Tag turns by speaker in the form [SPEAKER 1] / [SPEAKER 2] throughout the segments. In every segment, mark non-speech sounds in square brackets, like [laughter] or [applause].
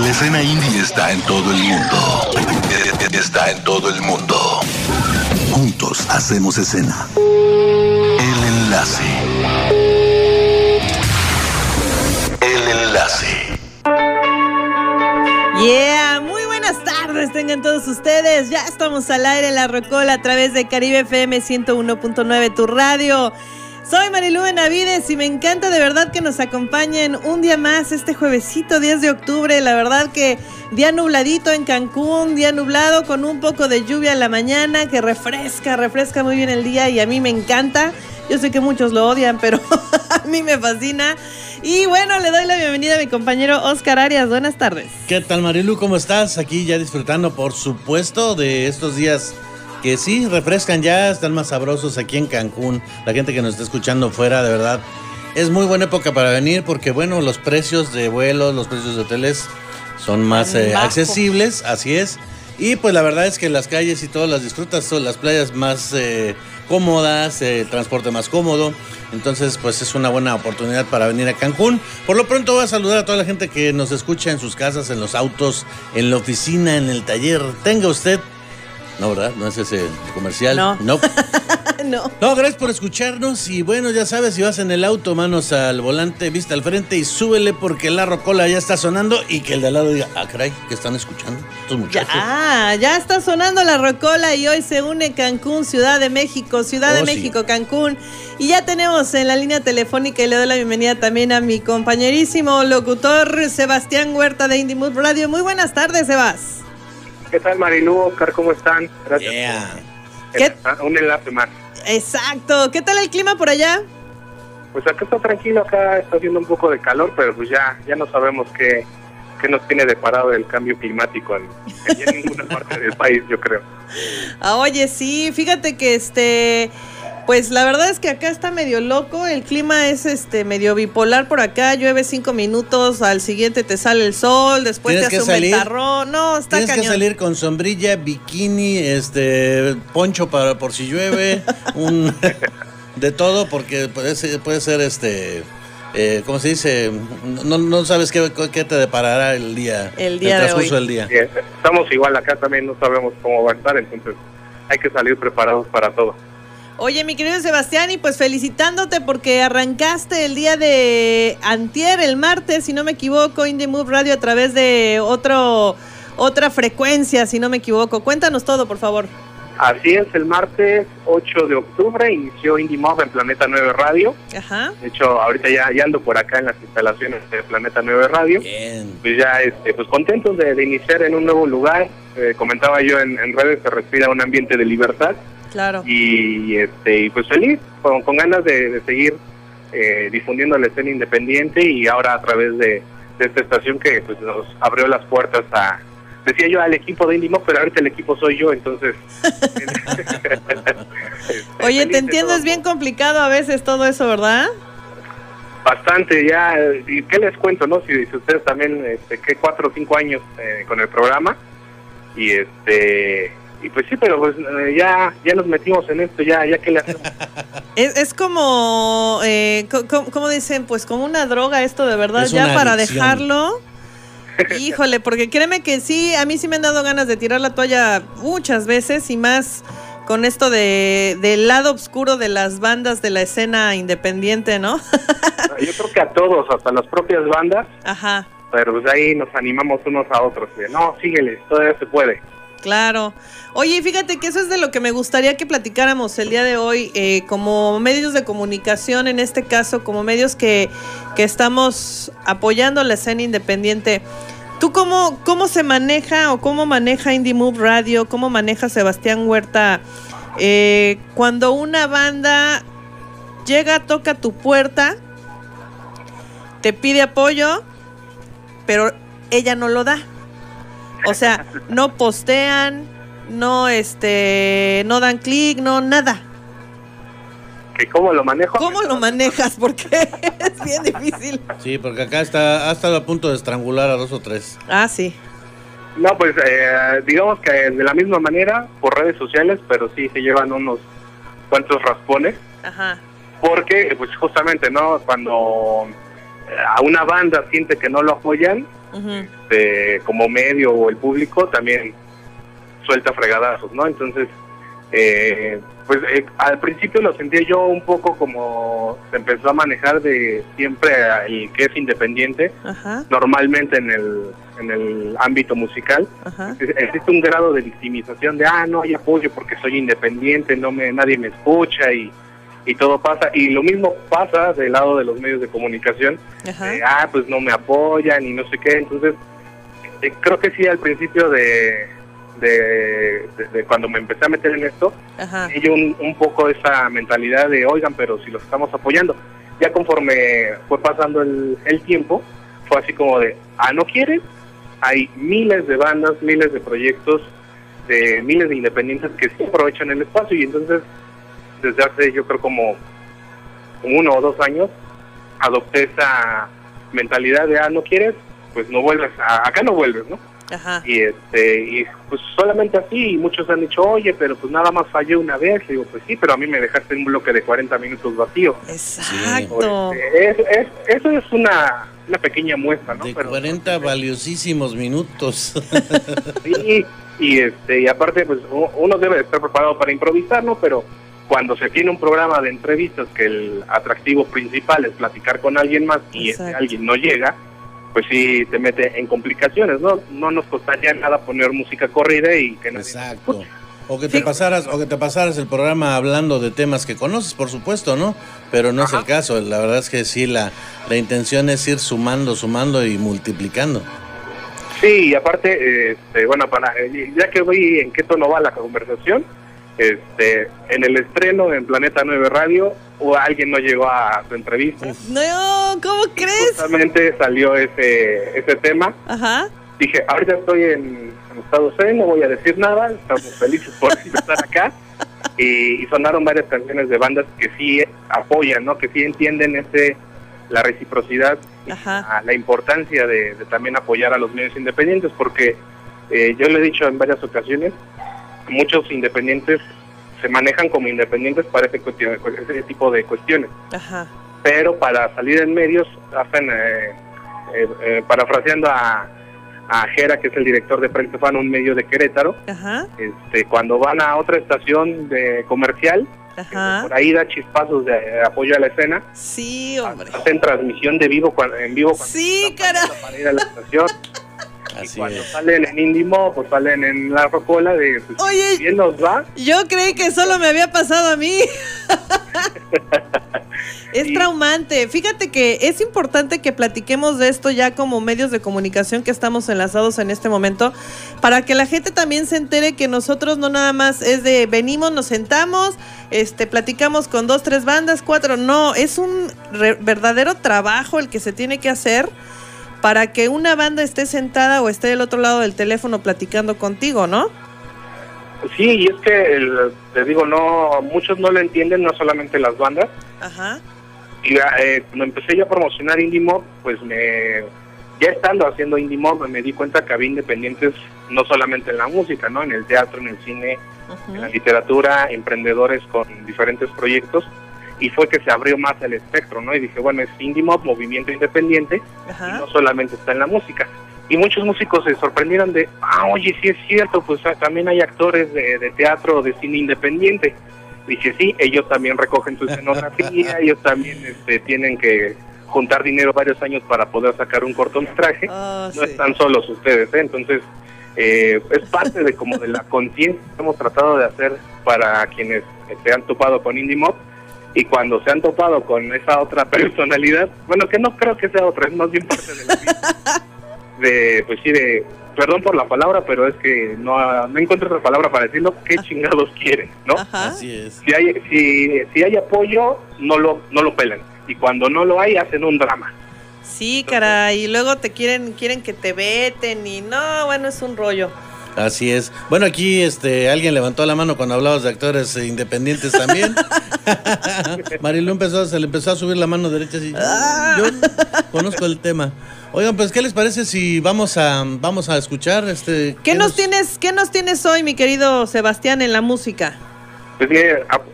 [SPEAKER 1] la escena indie está en todo el mundo. Está en todo el mundo. Juntos hacemos escena. El enlace. El enlace.
[SPEAKER 2] Yeah, muy buenas tardes tengan todos ustedes. Ya estamos al aire en la Rocola a través de Caribe FM 101.9, tu radio. Soy Marilu Benavides y me encanta de verdad que nos acompañen un día más este juevesito 10 de octubre. La verdad que día nubladito en Cancún, día nublado con un poco de lluvia en la mañana que refresca, refresca muy bien el día y a mí me encanta. Yo sé que muchos lo odian, pero [laughs] a mí me fascina. Y bueno, le doy la bienvenida a mi compañero Oscar Arias. Buenas tardes.
[SPEAKER 3] ¿Qué tal Marilu? ¿Cómo estás? Aquí ya disfrutando, por supuesto, de estos días que sí refrescan ya, están más sabrosos aquí en Cancún. La gente que nos está escuchando fuera, de verdad, es muy buena época para venir porque, bueno, los precios de vuelos, los precios de hoteles son más eh, accesibles, así es. Y pues la verdad es que las calles y todas las disfrutas, son las playas más eh, cómodas, el transporte más cómodo. Entonces, pues es una buena oportunidad para venir a Cancún. Por lo pronto voy a saludar a toda la gente que nos escucha en sus casas, en los autos, en la oficina, en el taller. Tenga usted no, ¿verdad? No es ese comercial.
[SPEAKER 2] No.
[SPEAKER 3] No. [laughs]
[SPEAKER 2] no.
[SPEAKER 3] No, gracias por escucharnos. Y bueno, ya sabes, si vas en el auto, manos al volante, vista al frente y súbele porque la rocola ya está sonando y que el de al lado diga, ah, caray, que están escuchando estos muchachos.
[SPEAKER 2] Ya, ya está sonando la rocola y hoy se une Cancún, Ciudad de México, Ciudad de
[SPEAKER 3] Oh, sí.
[SPEAKER 2] México, Cancún. Y ya tenemos en la línea telefónica y le doy la bienvenida también a mi compañerísimo locutor Sebastián Huerta de Indie Mood Radio. Muy buenas tardes, Sebas.
[SPEAKER 4] ¿Qué tal Marilu, Oscar? ¿Cómo están? Gracias.
[SPEAKER 3] Yeah.
[SPEAKER 2] ¿Qué?
[SPEAKER 4] Ah, Un enlace más.
[SPEAKER 2] Exacto. ¿Qué tal el clima por allá?
[SPEAKER 4] Pues acá está tranquilo, acá está haciendo un poco de calor, pero pues ya, ya no sabemos qué, qué nos tiene deparado el cambio climático en, en ninguna [laughs] parte del país, yo creo.
[SPEAKER 2] Ah, oye, sí, fíjate que este, pues la verdad es que acá está medio loco, el clima es este medio bipolar por acá, llueve cinco minutos, al siguiente te sale el sol, después te hace un ventarrón, no, está
[SPEAKER 3] Tienes que salir con sombrilla, bikini, este, poncho para por si llueve, [laughs] un de todo porque puede ser, puede ser este, eh, ¿cómo se dice? No, no sabes qué, qué te deparará el día,
[SPEAKER 2] El día de
[SPEAKER 3] transcurso
[SPEAKER 2] hoy.
[SPEAKER 3] del día.
[SPEAKER 4] Estamos igual acá también, no sabemos cómo va a estar, entonces hay que salir preparados para todo.
[SPEAKER 2] Oye, mi querido Sebastián, y pues felicitándote porque arrancaste el día de antier, el martes, si no me equivoco, Indie Move Radio a través de otro otra frecuencia, si no me equivoco. Cuéntanos todo, por favor.
[SPEAKER 4] Así es, el martes 8 de octubre inició Indie Mob en Planeta 9 Radio.
[SPEAKER 2] Ajá.
[SPEAKER 4] De hecho, ahorita ya, ya ando por acá en las instalaciones de Planeta 9 Radio.
[SPEAKER 3] Bien.
[SPEAKER 4] pues ya este, pues contentos de, de iniciar en un nuevo lugar. Eh, comentaba yo en, en redes, se respira un ambiente de libertad
[SPEAKER 2] Claro.
[SPEAKER 4] y, este, y pues feliz, con, con ganas de, de seguir eh, difundiendo la escena independiente y ahora a través de, de esta estación que pues nos abrió las puertas a, decía yo al equipo de Indie Mob, pero ahorita el equipo soy yo, entonces... [laughs] [laughs] Este,
[SPEAKER 2] Oye, te entiendo, es bien complicado a veces todo eso, ¿verdad?
[SPEAKER 4] Bastante, ya, ¿y qué les cuento, no? Si, si ustedes también, este, que cuatro o cinco años eh, con el programa, y este, y pues sí, pero pues eh, ya, ya nos metimos en esto, ya, ya que le hacemos. [laughs]
[SPEAKER 2] Es, es como, eh, co- co- ¿cómo dicen? Pues como una droga esto de verdad,
[SPEAKER 3] Es
[SPEAKER 2] ya para
[SPEAKER 3] adicción.
[SPEAKER 2] dejarlo. [laughs] Híjole, porque créeme que sí, a mí sí me han dado ganas de tirar la toalla muchas veces y más con esto de, del lado oscuro de las bandas de la escena independiente, ¿no?
[SPEAKER 4] Yo creo que a todos, hasta las propias bandas,
[SPEAKER 2] Ajá,
[SPEAKER 4] pero pues ahí nos animamos unos a otros, de, no, síguele, todavía se puede.
[SPEAKER 2] Claro. Oye, fíjate que eso es de lo que me gustaría que platicáramos el día de hoy, eh, como medios de comunicación, en este caso, como medios que, que estamos apoyando la escena independiente. ¿Tú cómo, cómo se maneja o cómo maneja Indie Move Radio, cómo maneja Sebastián Huerta eh, cuando una banda llega, toca tu puerta, te pide apoyo, pero ella no lo da? O sea, no postean, no este, no dan clic, no nada.
[SPEAKER 4] ¿Que ¿Cómo lo manejo?
[SPEAKER 2] ¿Cómo lo manejas? Porque [laughs] es bien difícil.
[SPEAKER 3] Sí, porque acá está, ha estado a punto de estrangular a dos o tres.
[SPEAKER 2] Ah, sí.
[SPEAKER 4] No, pues eh, digamos que de la misma manera, por redes sociales, pero sí se llevan unos cuantos raspones.
[SPEAKER 2] Ajá.
[SPEAKER 4] porque pues justamente no cuando eh, a una banda siente que no lo apoyan este, como medio o el público también suelta fregadazos, ¿no? Entonces, eh, pues eh, al principio lo sentía yo un poco como se empezó a manejar de siempre el que es independiente, normalmente en el, en el ámbito musical. Existe un grado de victimización de, ah, no hay apoyo porque soy independiente, no me nadie me escucha y, y todo pasa. Y lo mismo pasa del lado de los medios de comunicación, ah, pues no me apoyan y no sé qué. Entonces, eh, creo que sí, al principio de de, cuando me empecé a meter en esto, y un, un poco esa mentalidad de, oigan, pero si los estamos apoyando. Ya conforme fue pasando el, el tiempo, fue así como de, ah, ¿no quieres? Hay miles de bandas, miles de proyectos, de miles de independientes que sí aprovechan el espacio y entonces desde hace yo creo como uno o dos años adopté esa mentalidad de, ah, ¿no quieres? Pues no vuelves, acá no vuelves, ¿no? Y este y pues solamente así, y muchos han dicho, oye, pero pues nada más fallé una vez. Y digo, pues sí, pero a mí me dejaste un bloque de 40 minutos vacío.
[SPEAKER 2] Exacto.
[SPEAKER 4] Este, eso es una, una pequeña muestra, ¿no?
[SPEAKER 3] De 40 valiosísimos minutos. [laughs]
[SPEAKER 4] sí, y, este, y aparte, pues uno debe estar preparado para improvisar, ¿no? Pero cuando se tiene un programa de entrevistas que el atractivo principal es platicar con alguien más y ese alguien no llega, pues sí te mete en complicaciones, ¿no? No nos costaría nada poner música corrida y que no
[SPEAKER 3] Exacto. O que te pasaras, o que te pasaras el programa hablando de temas que conoces, por supuesto, ¿no? Pero no es el caso. La verdad es que sí, la, la intención es ir sumando, sumando y multiplicando.
[SPEAKER 4] Sí, y aparte, este, bueno, para, ya que voy en qué tono va la conversación, este, en el estreno en Planeta 9 Radio, o alguien no llegó a su entrevista.
[SPEAKER 2] No, ¿cómo crees?
[SPEAKER 4] Justamente salió ese, ese tema. Ajá. Dije, ahorita estoy en, Estados Unidos, no voy a decir nada, estamos felices por [laughs] estar acá. Y, sonaron varias canciones de bandas que sí apoyan, ¿no? Que sí entienden ese la reciprocidad, Ajá. la importancia de, también apoyar a los medios independientes, porque eh, yo le he dicho en varias ocasiones, muchos independientes se manejan como independientes para ese, ese tipo de cuestiones. Pero para salir en medios hacen, eh, eh, eh, parafraseando a, a Jera, que es el director de Frente Fan, un medio de Querétaro, este cuando van a otra estación de comercial, por ahí da chispazos de apoyo a la escena.
[SPEAKER 2] Sí, hombre.
[SPEAKER 4] Hacen transmisión de vivo en vivo cuando
[SPEAKER 2] sí,
[SPEAKER 4] para ir a la estación. [laughs] y cuando salen en Indimo, pues salen en la rocola de pues,
[SPEAKER 2] Oye,
[SPEAKER 4] bien nos va.
[SPEAKER 2] Yo creí que solo me había pasado a mí. [laughs] es traumante. Fíjate que es importante que platiquemos de esto ya como medios de comunicación que estamos enlazados en este momento, para que la gente también se entere que nosotros no nada más es de venimos, nos sentamos, este, platicamos con dos, tres bandas, cuatro. No, es un verdadero trabajo el que se tiene que hacer para que una banda esté sentada o esté del otro lado del teléfono platicando contigo, ¿no?
[SPEAKER 4] Sí, y es que, te digo, no muchos no lo entienden, no solamente las bandas. Ajá. Y eh, cuando empecé yo a promocionar Indie Mob, pues me, ya estando haciendo Indie Mob, me di cuenta que había independientes no solamente en la música, ¿no? En el teatro, en el cine, en la literatura, emprendedores con diferentes proyectos y fue que se abrió más el espectro, ¿no? Y dije, bueno, es indie mob, movimiento independiente, y no solamente está en la música. Y muchos músicos se sorprendieron de, ah, oye, sí es cierto, pues ah, también hay actores de, teatro, de cine independiente. Dije, sí, ellos también recogen su escenografía, [laughs] ellos también este, tienen que juntar dinero varios años para poder sacar un cortometraje. Ah, no están solos ustedes, ¿eh? Entonces, eh, es parte de como de la conciencia que hemos tratado de hacer para quienes se han topado con Indie Mob y cuando se han topado con esa otra personalidad, bueno, que no creo que sea otra, es más bien parte de la vida, [laughs] de, pues sí, de, perdón por la palabra, pero es que no, no encuentro otra palabra para decirlo, qué chingados quieren, ¿no?
[SPEAKER 3] Así es.
[SPEAKER 4] Si hay, si, si hay apoyo, no lo, no lo pelan, y cuando no lo hay, hacen un drama.
[SPEAKER 2] Sí, caray, y luego te quieren, quieren que te veten, y no, bueno, es un rollo.
[SPEAKER 3] Así es. Bueno, aquí este alguien levantó la mano cuando hablabas de actores independientes también. [laughs] Marilu empezó, se le empezó a subir la mano derecha así. Ah. Yo conozco el tema. Oigan, pues ¿qué les parece si vamos a vamos a escuchar este
[SPEAKER 2] ¿Qué, nos, tienes qué nos tienes hoy, mi querido Sebastián en la música?
[SPEAKER 4] Pues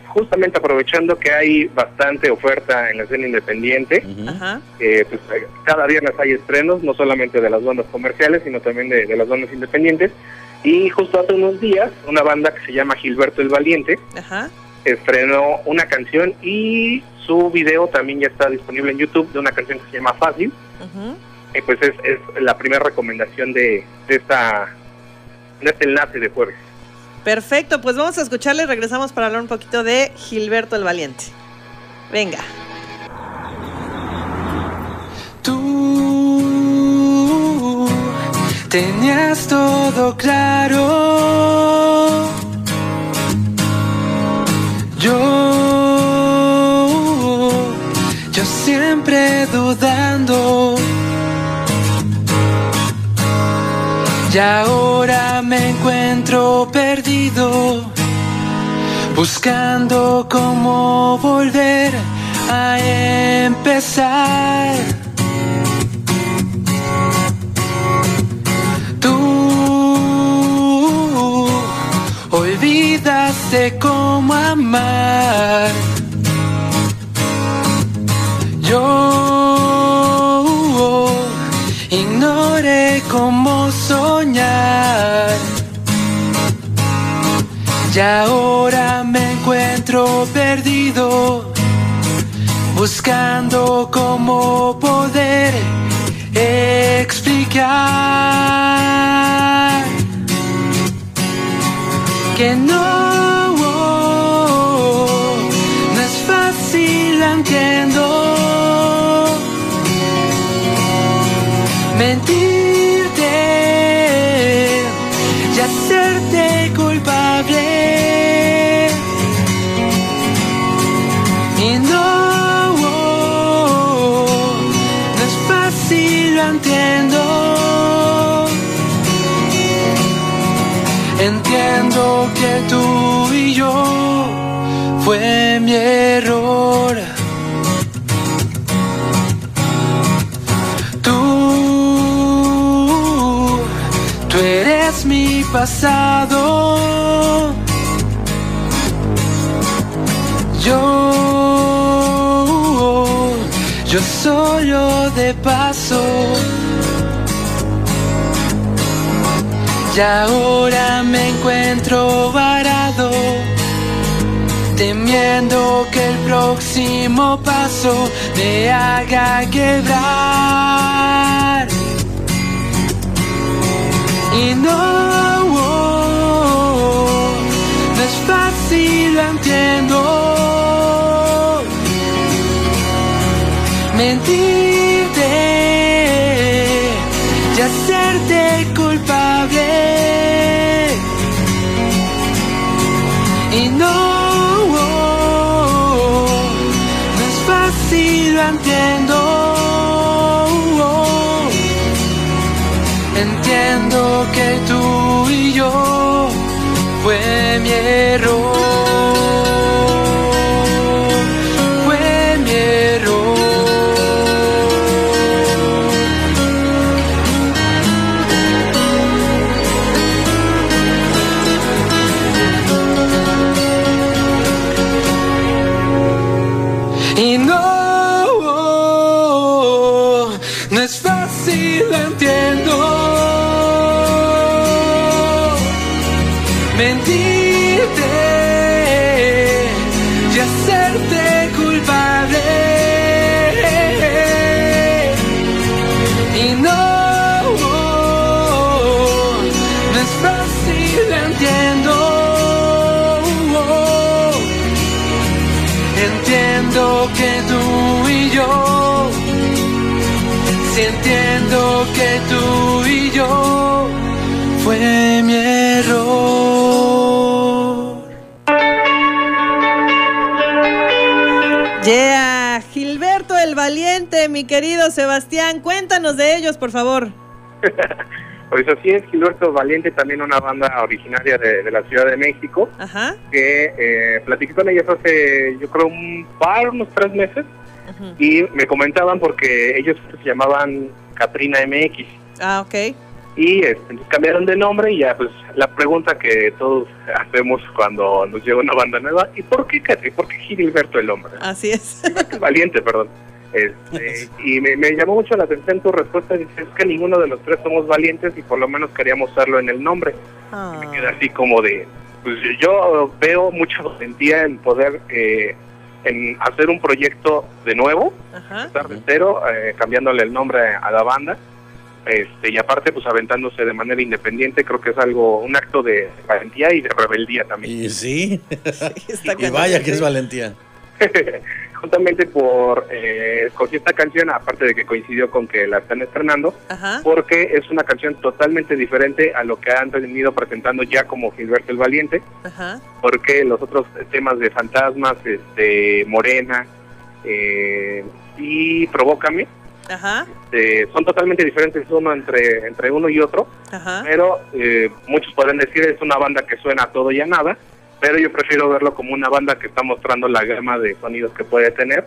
[SPEAKER 4] justamente aprovechando que hay bastante oferta en la escena independiente,
[SPEAKER 2] Ajá.
[SPEAKER 4] eh, pues cada viernes hay estrenos, no solamente de las bandas comerciales, sino también de, de las bandas independientes. Y justo hace unos días, una banda que se llama Gilberto el Valiente
[SPEAKER 2] Ajá.
[SPEAKER 4] estrenó una canción y su video también ya está disponible en YouTube de una canción que se llama Fácil. Y pues es, es la primera recomendación de, de esta de este enlace de jueves.
[SPEAKER 2] Perfecto, pues vamos a escucharle y regresamos para hablar un poquito de Gilberto el Valiente. Venga.
[SPEAKER 5] Tú tenías todo claro. Yo, yo siempre dudando. Y ahora me encuentro perdido, buscando cómo volver a empezar. Yo ignoré cómo soñar. Y ahora me encuentro perdido, buscando haga quebrar. Y no, no es fácil, lo entiendo. Lo mi
[SPEAKER 2] querido Sebastián, cuéntanos de ellos, por favor. [laughs]
[SPEAKER 4] Pues así es, Gilberto Valiente, también una banda originaria de, de la Ciudad de México,
[SPEAKER 2] Ajá.
[SPEAKER 4] que eh, platiqué con ellos hace, yo creo, un par, unos tres meses,
[SPEAKER 2] ujú.
[SPEAKER 4] y me comentaban porque ellos se llamaban Katrina MX.
[SPEAKER 2] Ah, ok.
[SPEAKER 4] y este, cambiaron de nombre y ya pues la pregunta que todos hacemos cuando nos llega una banda nueva, ¿y por qué Catri? ¿Por qué Gilberto el hombre?
[SPEAKER 2] Así es.
[SPEAKER 4] Valiente, perdón. [laughs] Este, y me, me llamó mucho la atención tu respuesta, dices es que ninguno de los tres somos valientes y por lo menos queríamos usarlo en el nombre.
[SPEAKER 2] Ah.
[SPEAKER 4] Me queda así como de, pues yo veo mucha valentía en poder eh, en hacer un proyecto de nuevo,
[SPEAKER 2] Ajá.
[SPEAKER 4] estar de cero, eh, cambiándole el nombre a la banda, este, y aparte pues aventándose de manera independiente, creo que es algo, un acto de valentía y de rebeldía también.
[SPEAKER 3] Y sí, [laughs] y vaya que es valentía. [laughs]
[SPEAKER 4] Justamente por eh, escogí esta canción, aparte de que coincidió con que la están estrenando,
[SPEAKER 2] Ajá.
[SPEAKER 4] porque es una canción totalmente diferente a lo que han venido presentando ya como Gilberto el Valiente,
[SPEAKER 2] Ajá.
[SPEAKER 4] porque los otros temas de fantasmas, este, Morena eh, y Provócame,
[SPEAKER 2] Ajá.
[SPEAKER 4] eh, son totalmente diferentes uno entre, entre uno y otro,
[SPEAKER 2] Ajá.
[SPEAKER 4] pero eh, muchos podrán decir es una banda que suena a todo y a nada, pero yo prefiero verlo como una banda que está mostrando la gama de sonidos que puede tener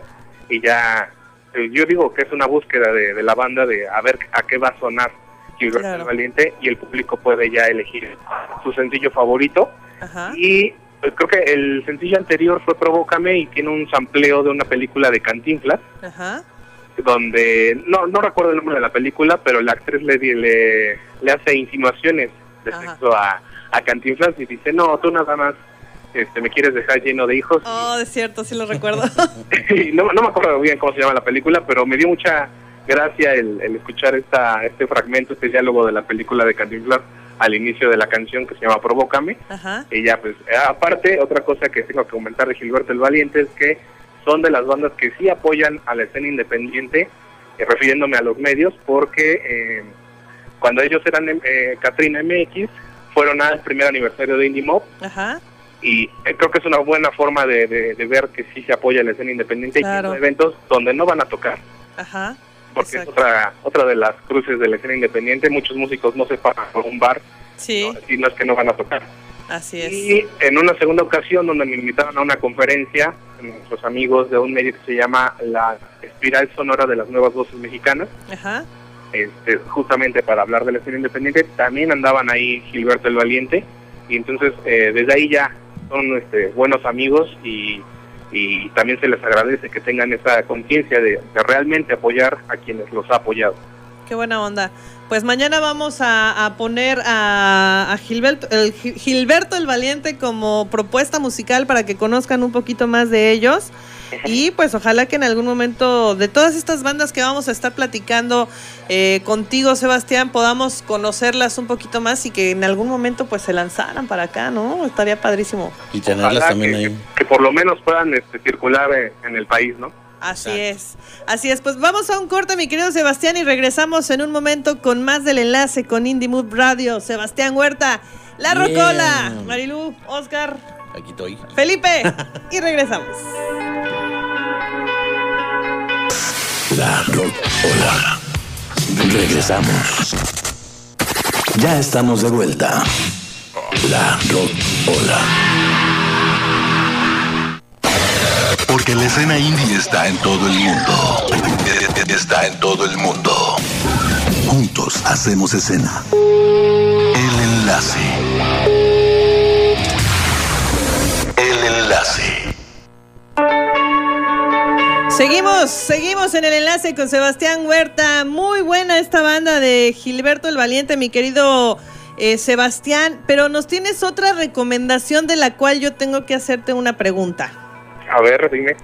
[SPEAKER 4] y ya, eh, yo digo que es una búsqueda de, de la banda de a ver a qué va a sonar
[SPEAKER 2] Claro.
[SPEAKER 4] el Valiente y el público puede ya elegir su sencillo favorito
[SPEAKER 2] Ajá.
[SPEAKER 4] y pues, creo que el sencillo anterior fue Provócame y tiene un sampleo de una película de Cantinflas
[SPEAKER 2] Ajá.
[SPEAKER 4] donde no no recuerdo el nombre de la película, pero la actriz le le, le hace insinuaciones de
[SPEAKER 2] Ajá.
[SPEAKER 4] sexo a, a Cantinflas y dice, no, tú nada más este, me quieres dejar lleno de hijos.
[SPEAKER 2] Oh, es cierto, sí lo recuerdo. [laughs]
[SPEAKER 4] No, no me acuerdo bien cómo se llama la película, pero me dio mucha gracia el, el escuchar esta este fragmento, este diálogo de la película de Cantinflas al inicio de la canción que se llama Provócame.
[SPEAKER 2] Ajá.
[SPEAKER 4] Y ya, pues, eh, aparte, otra cosa que tengo que comentar de Gilberto el Valiente es que son de las bandas que sí apoyan a la escena independiente, eh, refiriéndome a los medios, porque eh, cuando ellos eran eh, Katrina MX, fueron al primer aniversario de Indie Mob,
[SPEAKER 2] Ajá.
[SPEAKER 4] Y eh, creo que es una buena forma de, de- de ver que sí se apoya la escena independiente y que eventos donde no van a tocar,
[SPEAKER 2] Ajá.
[SPEAKER 4] porque
[SPEAKER 2] Exacto.
[SPEAKER 4] es otra, otra de las cruces de la escena independiente, muchos músicos no se pagan por un bar,
[SPEAKER 2] Sí,
[SPEAKER 4] ¿no? y no es que no van a tocar.
[SPEAKER 2] así es.
[SPEAKER 4] Y en una segunda ocasión donde me invitaron a una conferencia, nuestros amigos de un medio que se llama La Espiral Sonora de las Nuevas Voces Mexicanas,
[SPEAKER 2] Ajá.
[SPEAKER 4] este, justamente para hablar de la escena independiente, también andaban ahí Gilberto el Valiente, y entonces eh, desde ahí ya son este, buenos amigos y, también se les agradece que tengan esa conciencia de, realmente apoyar a quienes los ha apoyado.
[SPEAKER 2] Qué buena onda. Pues mañana vamos a, poner a, a Gilberto, el, Gi- Gilberto el Valiente como propuesta musical para que conozcan un poquito más de ellos. Y pues ojalá que en algún momento de todas estas bandas que vamos a estar platicando eh, contigo, Sebastián, podamos conocerlas un poquito más y que en algún momento pues se lanzaran para acá, ¿no? Estaría padrísimo.
[SPEAKER 3] Y tenerlas
[SPEAKER 4] Ojalá
[SPEAKER 3] también
[SPEAKER 4] que,
[SPEAKER 3] ahí.
[SPEAKER 4] que por lo menos puedan este, circular eh, en el país, ¿no?
[SPEAKER 2] Así
[SPEAKER 3] Exacto.
[SPEAKER 2] es, así es. Pues vamos a un corte, mi querido Sebastián, y regresamos en un momento con más del enlace con Indie Mood Radio. Sebastián Huerta, La. Rocola, Marilú, Oscar,
[SPEAKER 3] Aquí estoy.
[SPEAKER 2] Felipe, [laughs] y regresamos.
[SPEAKER 1] La Hola. Regresamos. Ya estamos de vuelta. La Hola. Porque la escena indie está en todo el mundo. Está en todo el mundo. Juntos hacemos escena. El enlace.
[SPEAKER 2] Seguimos, seguimos en el enlace con Sebastián Huerta. Muy buena esta banda de Gilberto el Valiente, mi querido eh, Sebastián. Pero nos tienes otra recomendación de la cual yo tengo que hacerte una pregunta.
[SPEAKER 4] A ver, dime.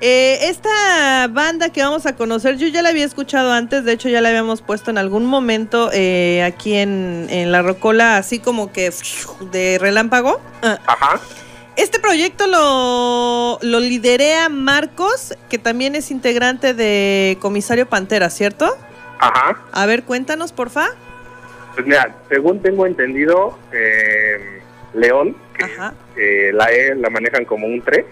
[SPEAKER 2] Eh, esta banda que vamos a conocer, yo ya la había escuchado antes, de hecho ya la habíamos puesto en algún momento eh, aquí en, en La Rocola, así como que de relámpago. Ah,
[SPEAKER 4] Ajá.
[SPEAKER 2] Este proyecto lo, lo liderea Marcos, que también es integrante de Comisario Pantera, ¿cierto?
[SPEAKER 4] Ajá.
[SPEAKER 2] A ver, cuéntanos, porfa.
[SPEAKER 4] Pues mira, según tengo entendido, eh, León, que
[SPEAKER 2] Ajá.
[SPEAKER 4] eh, la E la manejan como un 3,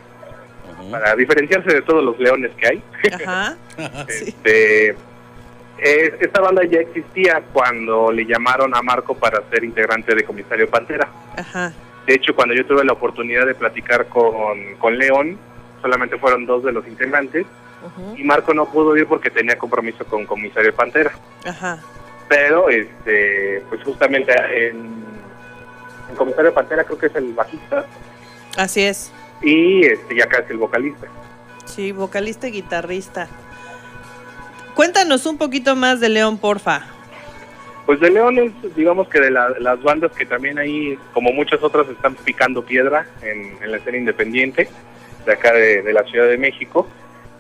[SPEAKER 3] Ujú.
[SPEAKER 4] para diferenciarse de todos los leones que hay.
[SPEAKER 2] Ajá. [laughs] Sí.
[SPEAKER 4] Este, es- esta banda ya existía cuando le llamaron a Marco para ser integrante de Comisario Pantera.
[SPEAKER 2] Ajá.
[SPEAKER 4] De hecho, cuando yo tuve la oportunidad de platicar con, con León, solamente fueron dos de los integrantes y Marco no pudo ir porque tenía compromiso con Comisario Pantera.
[SPEAKER 2] Ajá.
[SPEAKER 4] pero este pues justamente en, en Comisario Pantera creo que es el bajista
[SPEAKER 2] Así es.
[SPEAKER 4] y este y acá es el vocalista.
[SPEAKER 2] Sí, vocalista y guitarrista. Cuéntanos un poquito más de León, porfa.
[SPEAKER 4] Pues de León es, digamos que de la- las bandas que también ahí, como muchas otras, están picando piedra en, en la escena independiente de acá de, de la Ciudad de México.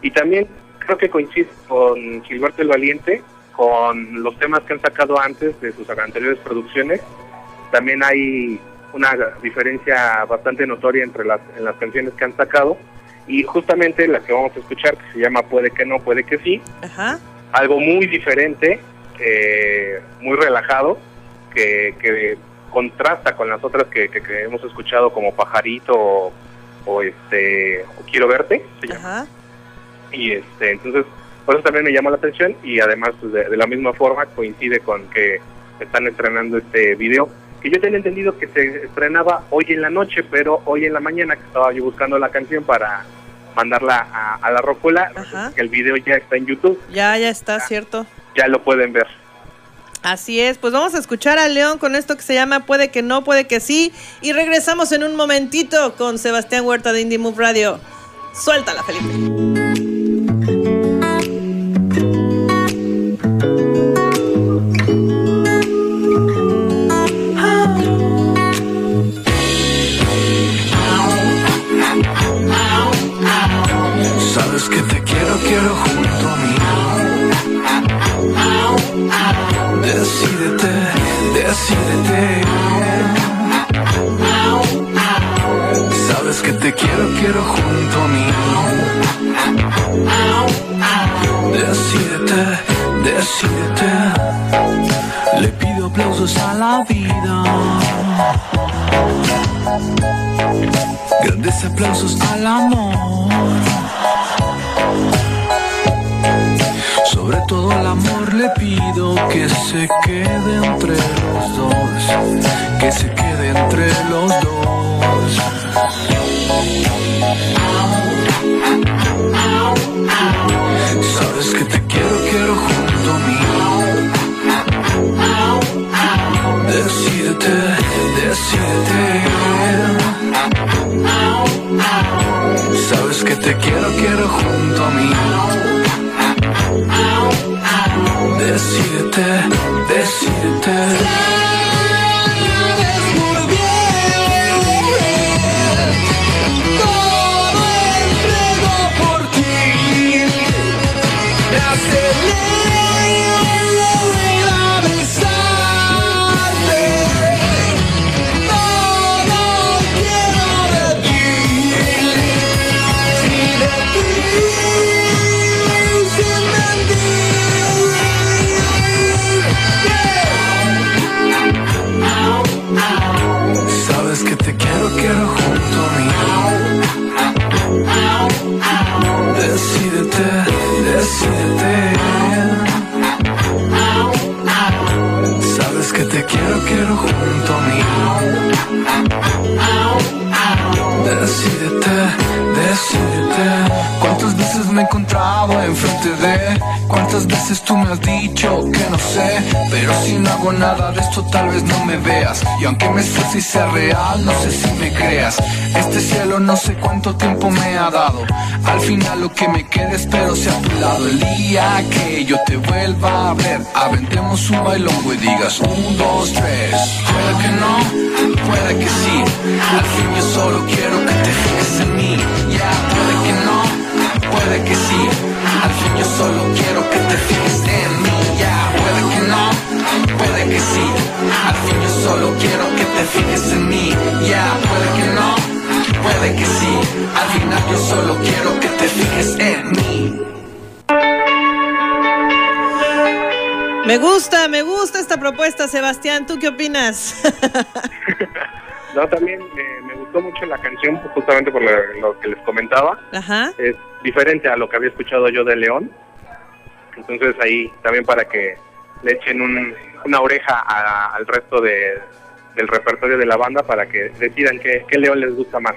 [SPEAKER 4] Y también creo que coincide con Gilberto el Valiente, con los temas que han sacado antes de sus anteriores producciones. También hay una diferencia bastante notoria entre las, en las canciones que han sacado. Y justamente la que vamos a escuchar, que se llama Puede que no, puede que sí,
[SPEAKER 2] Ajá.
[SPEAKER 4] algo muy diferente, eh, muy relajado, que, que contrasta con las otras que, que- que hemos escuchado como Pajarito o, o, este o Quiero verte, se llama.
[SPEAKER 2] Ajá.
[SPEAKER 4] y este entonces por eso también me llama la atención y además pues, de, de la misma forma coincide con que están estrenando este video que yo tenía entendido que se estrenaba hoy en la noche, pero hoy en la mañana que estaba yo buscando la canción para mandarla a, a la rocola, el video ya está en YouTube,
[SPEAKER 2] Ya, ya está, ¿cierto?
[SPEAKER 4] Ya lo pueden ver.
[SPEAKER 2] Así es, pues vamos a escuchar a León con esto que se llama Puede que no, puede que sí. Y regresamos en un momentito con Sebastián Huerta de Indie Move Radio. Suéltala, Felipe.
[SPEAKER 6] Al amor. Sobre todo al amor le pido que se quede entre los dos, que se quede entre los dos. Sabes que te quiero, quiero junto te quiero, quiero junto a mí. Enfrente de? ¿Cuántas veces tú me has dicho que no sé? Pero si no hago nada de esto, tal vez no me veas. Y aunque me esfuerce y sea real, no sé si me creas. Este cielo no sé cuánto tiempo me ha dado. Al final lo que me quede espero sea a tu lado. El día que yo te vuelva a ver, aventemos un bailongo y digas un, dos, tres. Puede que no, puede que sí. Al fin yo solo quiero que te fijes en mí. Puede que sí. Al fin yo solo quiero que te fijes en mí. Ya, puede que no, puede que sí. Al fin yo solo quiero que te fijes en mí. Ya, puede que no, puede que sí. Al final yo solo quiero que te fijes en mí.
[SPEAKER 2] Me gusta, me gusta esta propuesta, Sebastián. ¿Tú qué opinas? [laughs]
[SPEAKER 4] No, también eh, me gustó mucho la canción, justamente por lo, lo que les comentaba.
[SPEAKER 2] Ajá.
[SPEAKER 4] Es diferente a lo que había escuchado yo de León. Entonces ahí también para que le echen un- una oreja a- al resto de, del repertorio de la banda para que decidan qué, qué León les gusta más.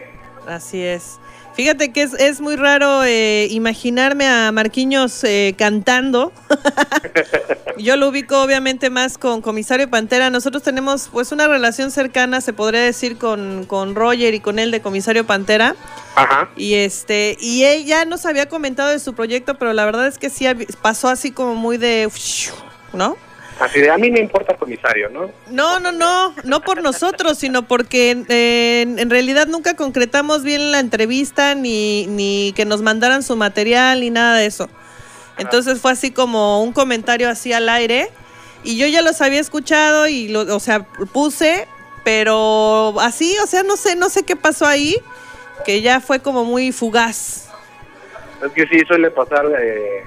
[SPEAKER 2] Así es. Fíjate que es, es muy raro eh, imaginarme a Marquiños eh, cantando. [laughs] Yo lo ubico obviamente más con Comisario Pantera. Nosotros tenemos pues una relación cercana, se podría decir, con, con Roger y con él de Comisario Pantera.
[SPEAKER 4] Ajá.
[SPEAKER 2] Y este, y ella nos había comentado de su proyecto, pero la verdad es que sí pasó así como muy de ¿no?
[SPEAKER 4] Así de, a mí me importa comisario, ¿no?
[SPEAKER 2] No, no, no, no por nosotros, sino porque eh, en, realidad nunca concretamos bien la entrevista ni, ni que nos mandaran su material ni nada de eso. Entonces fue así como un comentario así al aire y yo ya los había escuchado y lo, o sea, puse, pero así, o sea, no sé, no sé qué pasó ahí, que ya fue como muy fugaz.
[SPEAKER 4] Es que sí, suele pasar, eh,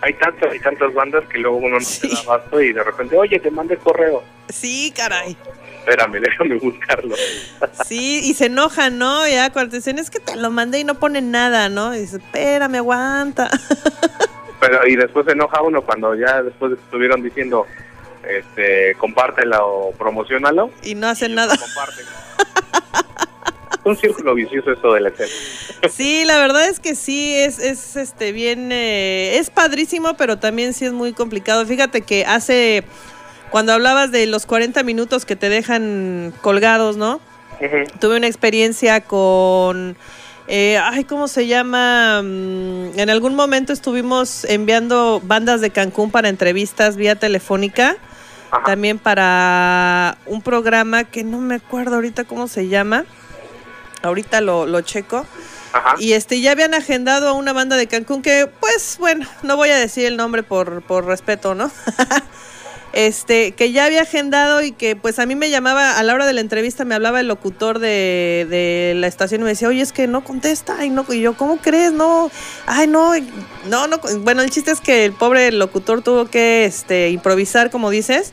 [SPEAKER 4] hay tantas y tantas bandas que luego uno no se
[SPEAKER 2] Sí.
[SPEAKER 4] da abasto y de repente, oye, te mandé correo.
[SPEAKER 2] Sí, caray.
[SPEAKER 4] Espérame, [laughs] déjame buscarlo.
[SPEAKER 2] Sí, y se enojan, ¿no? Ya cuando te dicen, es que te lo mandé y no ponen nada, ¿no? Y dice, espérame, aguanta. [laughs]
[SPEAKER 4] Pero y después se enoja uno cuando ya después estuvieron diciendo, este, compártela o promocionalo.
[SPEAKER 2] y no hacen nada.
[SPEAKER 4] Comparten. [laughs] Un círculo vicioso esto de la escena. [laughs]
[SPEAKER 2] Sí, la verdad es que sí, es, es este bien, eh, es padrísimo, pero también sí es muy complicado. Fíjate que hace, cuando hablabas de los 40 minutos que te dejan colgados, ¿no? Tuve una experiencia con, eh, ay, ¿cómo se llama? Mm, En algún momento estuvimos enviando bandas de Cancún para entrevistas vía telefónica,
[SPEAKER 4] Ajá.
[SPEAKER 2] también para un programa que no me acuerdo ahorita cómo se llama. Ahorita lo, lo checo.
[SPEAKER 4] Ajá.
[SPEAKER 2] Y este ya habían agendado a una banda de Cancún que, pues, bueno, no voy a decir el nombre por, por respeto, ¿no? [laughs] este, que ya había agendado y que pues a mí me llamaba, a la hora de la entrevista me hablaba el locutor de, de la estación y me decía, oye, es que no contesta, y no, y yo, ¿cómo crees? No, ay, no, no, no, bueno, el chiste es que el pobre locutor tuvo que este, improvisar, como dices,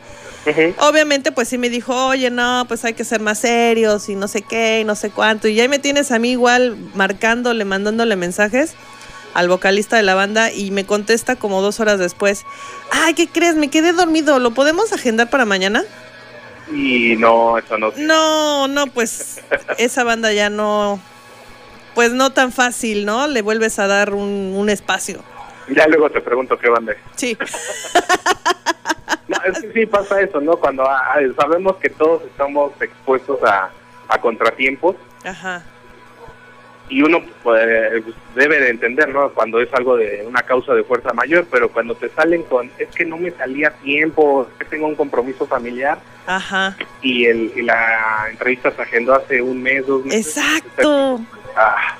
[SPEAKER 2] Obviamente, pues sí me dijo, oye, no, pues hay que ser más serios y no sé qué y no sé cuánto. Y ya me tienes a mí igual marcándole, mandándole mensajes al vocalista de la banda y me contesta como dos horas después, ay, ¿qué crees? Me quedé dormido, ¿lo podemos agendar para mañana?
[SPEAKER 4] Y no, eso no.
[SPEAKER 2] No, no, pues esa banda ya no, pues no tan fácil, ¿no? Le vuelves a dar un, un espacio.
[SPEAKER 4] Ya luego te pregunto qué banda es.
[SPEAKER 2] Sí, [laughs]
[SPEAKER 4] es que sí pasa eso, ¿no? Cuando ah, sabemos que todos estamos expuestos a, a contratiempos
[SPEAKER 2] ajá,
[SPEAKER 4] y uno pues, debe de entender, ¿no? Cuando es algo de una causa de fuerza mayor, pero cuando te salen con, es que no me salía tiempo, es que tengo un compromiso familiar
[SPEAKER 2] ajá,
[SPEAKER 4] y, el, y la entrevista se agendó hace un mes, dos meses.
[SPEAKER 2] exacto,
[SPEAKER 4] Ah,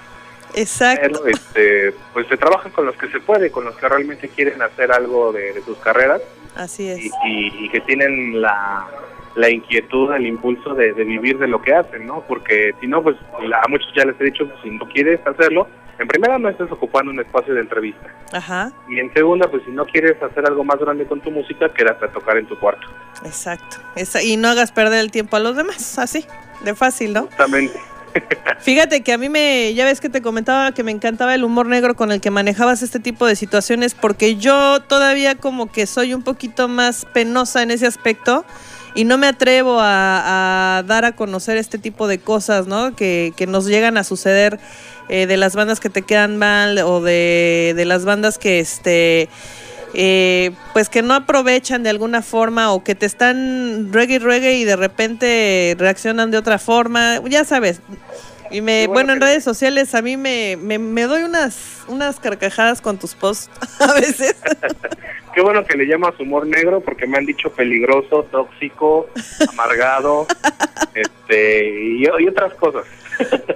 [SPEAKER 2] exacto.
[SPEAKER 4] pero este, pues se trabaja con los que se puede, con los que realmente quieren hacer algo de, de sus carreras
[SPEAKER 2] Así es.
[SPEAKER 4] y, y- y que tienen la, la inquietud, el impulso de, de vivir de lo que hacen, ¿no? Porque si no, pues la- a muchos ya les he dicho, pues, si no quieres hacerlo, en primera no estés ocupando un espacio de entrevista.
[SPEAKER 2] Ajá,
[SPEAKER 4] Y en segunda, pues si no quieres hacer algo más grande con tu música, quédate a tocar en tu cuarto.
[SPEAKER 2] exacto. Esa- y no hagas perder el tiempo a los demás, así, de fácil, ¿no?
[SPEAKER 4] Justamente.
[SPEAKER 2] Fíjate que a mí me, ya ves que te comentaba que me encantaba el humor negro con el que manejabas este tipo de situaciones, porque yo todavía como que soy un poquito más penosa en ese aspecto y no me atrevo a, dar a conocer este tipo de cosas, ¿no? Que, que nos llegan a suceder eh, de las bandas que te quedan mal o de, de las bandas que este eh, pues que no aprovechan de alguna forma o que te están reggae y reggae y de repente reaccionan de otra forma, ya sabes. Y me, bueno,
[SPEAKER 4] bueno
[SPEAKER 2] en redes sociales a mí me, me, me doy unas, unas carcajadas con tus posts [laughs] a veces. [laughs]
[SPEAKER 4] Qué bueno que le llamas humor negro porque me han dicho peligroso, tóxico, amargado, [laughs] este y, y otras cosas.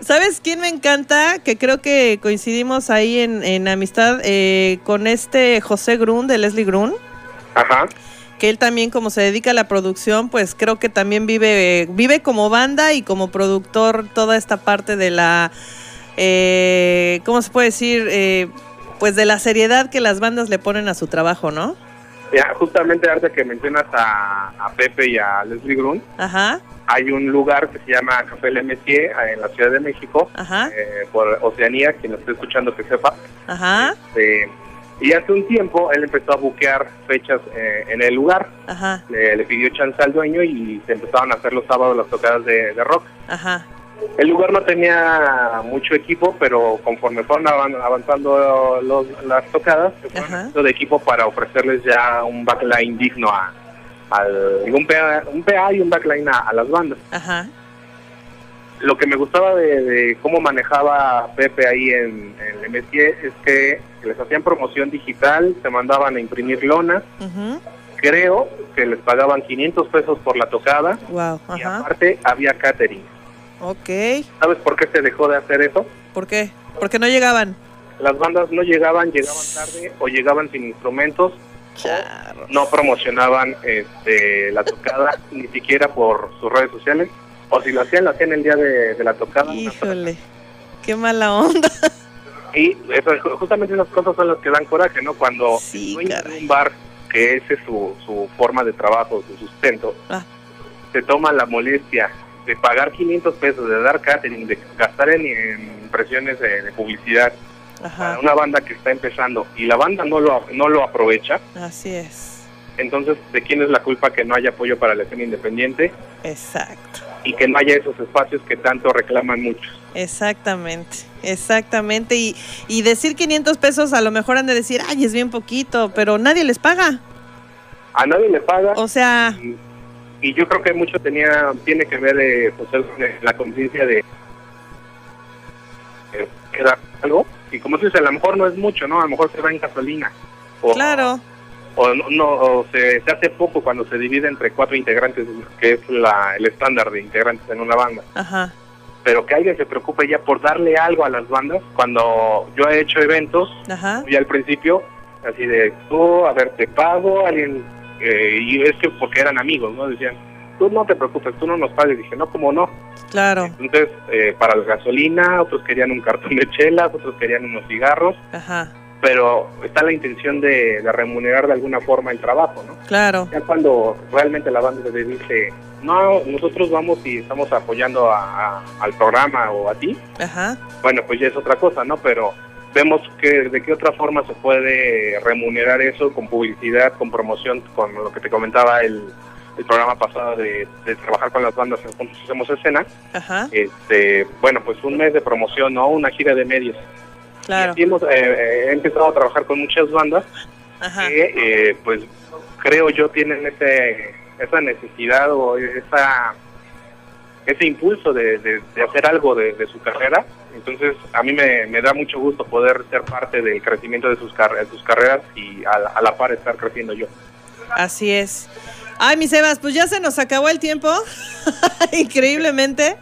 [SPEAKER 2] ¿Sabes quién me encanta? Que creo que coincidimos ahí en, en amistad eh, con este José Grun de Leslie Grun.
[SPEAKER 4] Ajá.
[SPEAKER 2] que él también como se dedica a la producción, pues creo que también vive, vive como banda y como productor toda esta parte de la, eh, ¿cómo se puede decir? Eh, pues de la seriedad que las bandas le ponen a su trabajo, ¿no?
[SPEAKER 4] Ya, justamente ahorita que mencionas a, a Pepe y a Leslie Grun,
[SPEAKER 2] Ajá,
[SPEAKER 4] hay un lugar que se llama Café Le Messier en la Ciudad de México, eh, por Oceanía, quien lo esté escuchando que sepa.
[SPEAKER 2] ajá,
[SPEAKER 4] Este, y hace un tiempo él empezó a buquear fechas eh, en el lugar,
[SPEAKER 2] ajá,
[SPEAKER 4] le, le pidió chance al dueño y se empezaron a hacer los sábados las tocadas de, de rock.
[SPEAKER 2] ajá,
[SPEAKER 4] El lugar no tenía mucho equipo, pero conforme fueron avan- avanzando los, las tocadas, se fueron de equipo para ofrecerles ya un backline digno a, al, un, PA, un PA y un backline a, a las bandas.
[SPEAKER 2] Ajá.
[SPEAKER 4] Lo que me gustaba de, de cómo manejaba Pepe ahí en, en el Metier es que les hacían promoción digital, se mandaban a imprimir lonas,
[SPEAKER 2] ujú.
[SPEAKER 4] creo que les pagaban 500 pesos por la tocada
[SPEAKER 2] Wow.
[SPEAKER 4] y
[SPEAKER 2] Ajá.
[SPEAKER 4] aparte había catering.
[SPEAKER 2] Ok.
[SPEAKER 4] ¿Sabes por qué se dejó de hacer eso?
[SPEAKER 2] ¿Por qué? Porque no llegaban.
[SPEAKER 4] Las bandas no llegaban, llegaban tarde o llegaban sin instrumentos, No promocionaban este, la tocada [laughs] ni siquiera por sus redes sociales, o si lo hacían, lo hacían el día de, de la tocada.
[SPEAKER 2] Híjole. Qué mala onda.
[SPEAKER 4] Y eso, justamente esas cosas son las que dan coraje, ¿no? Cuando
[SPEAKER 2] Sí,
[SPEAKER 4] un bar, que ese es su, su forma de trabajo, su sustento,
[SPEAKER 2] Ah.
[SPEAKER 4] se toma la molestia de pagar 500 pesos, de dar catering, de gastar en, en impresiones de, de publicidad
[SPEAKER 2] Ajá.
[SPEAKER 4] para una banda que está empezando y la banda no lo, no lo aprovecha,
[SPEAKER 2] Así es.
[SPEAKER 4] entonces, ¿de quién es la culpa que no haya apoyo para la escena independiente
[SPEAKER 2] Exacto.
[SPEAKER 4] y que no haya esos espacios que tanto reclaman muchos?
[SPEAKER 2] Exactamente, exactamente. Y, y decir 500 pesos a lo mejor han de decir, ay, es bien poquito, pero nadie les paga.
[SPEAKER 4] A nadie le paga.
[SPEAKER 2] O sea,
[SPEAKER 4] y, y yo creo que mucho tenía tiene que ver eh, el- la conciencia de eh, que algo y como tú dices a lo mejor no es mucho no a lo mejor se va en gasolina. O,
[SPEAKER 2] claro,
[SPEAKER 4] o no, no, o se, se hace poco cuando se divide entre cuatro integrantes que es la, el estándar de integrantes en una banda.
[SPEAKER 2] Ajá,
[SPEAKER 4] pero que alguien se preocupe ya por darle algo a las bandas. Cuando yo he hecho eventos
[SPEAKER 2] ajá,
[SPEAKER 4] y al principio así de tú a ver te pago alguien eh, y es que porque eran amigos no decían tú no te preocupes tú no nos pagues dije no como no
[SPEAKER 2] claro,
[SPEAKER 4] entonces eh, para la gasolina otros querían un cartón de chelas otros querían unos cigarros
[SPEAKER 2] ajá,
[SPEAKER 4] pero está la intención de, de remunerar de alguna forma el trabajo no
[SPEAKER 2] claro,
[SPEAKER 4] ya cuando realmente la banda te dice no nosotros vamos y estamos apoyando a- a- al programa o a ti
[SPEAKER 2] ajá,
[SPEAKER 4] bueno, pues ya es otra cosa, ¿no? Pero vemos que de qué otra forma se puede remunerar eso con publicidad, con promoción, con lo que te comentaba el, el programa pasado de, de trabajar con las bandas en Juntos Hacemos Escena.
[SPEAKER 2] ajá,
[SPEAKER 4] Este, bueno, pues un mes de promoción, ¿no? Una gira de medios.
[SPEAKER 2] claro,
[SPEAKER 4] Y hemos, eh, eh, he empezado a trabajar con muchas bandas
[SPEAKER 2] ajá,
[SPEAKER 4] que, eh, pues, creo yo tienen ese, esa necesidad o esa ese impulso de, de- de hacer algo de, de su carrera. Entonces, a mí me, me da mucho gusto poder ser parte del crecimiento de sus, car- sus carreras y a la, a la par estar creciendo yo.
[SPEAKER 2] así es. Ay, mi Sebas, pues ya se nos acabó el tiempo, [laughs] increíblemente.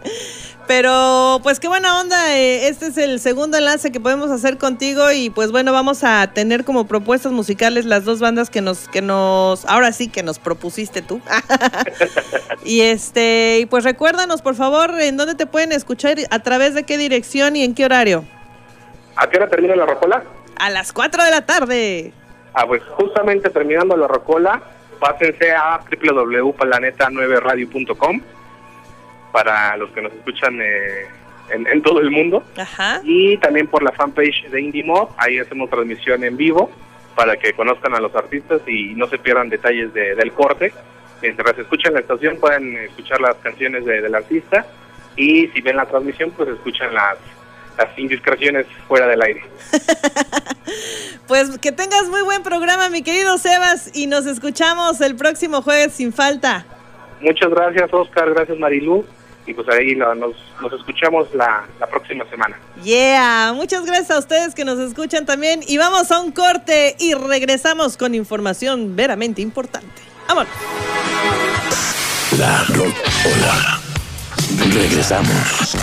[SPEAKER 2] Pero pues qué buena onda, eh, este es el segundo enlace que podemos hacer contigo y pues bueno, vamos a tener como propuestas musicales las dos bandas que nos, que nos, ahora sí que nos propusiste tú. [laughs] y este, y pues recuérdanos por favor en dónde te pueden escuchar, a través de qué dirección y en qué horario.
[SPEAKER 4] ¿A qué hora termina la rocola?
[SPEAKER 2] A las 4 de la tarde.
[SPEAKER 4] Ah, pues justamente terminando la rocola, pásense a www.planeta9radio.com para los que nos escuchan eh, en, en todo el mundo.
[SPEAKER 2] Ajá.
[SPEAKER 4] y también por la fanpage de Indie Mob, ahí hacemos transmisión en vivo para que conozcan a los artistas y no se pierdan detalles de- del corte. Mientras escuchan la estación pueden escuchar las canciones de- del artista y si ven la transmisión pues escuchan las, las indiscreciones fuera del aire. [laughs]
[SPEAKER 2] Pues que tengas muy buen programa, mi querido Sebas, y nos escuchamos el próximo jueves sin falta.
[SPEAKER 4] Muchas gracias Oscar, gracias Marilú y pues ahí la- nos, nos escuchamos la, la próxima semana.
[SPEAKER 2] Yeah, muchas gracias a ustedes que nos escuchan también y vamos a un corte y regresamos con información veramente importante. Vámonos.
[SPEAKER 1] La Rocola. Regresamos.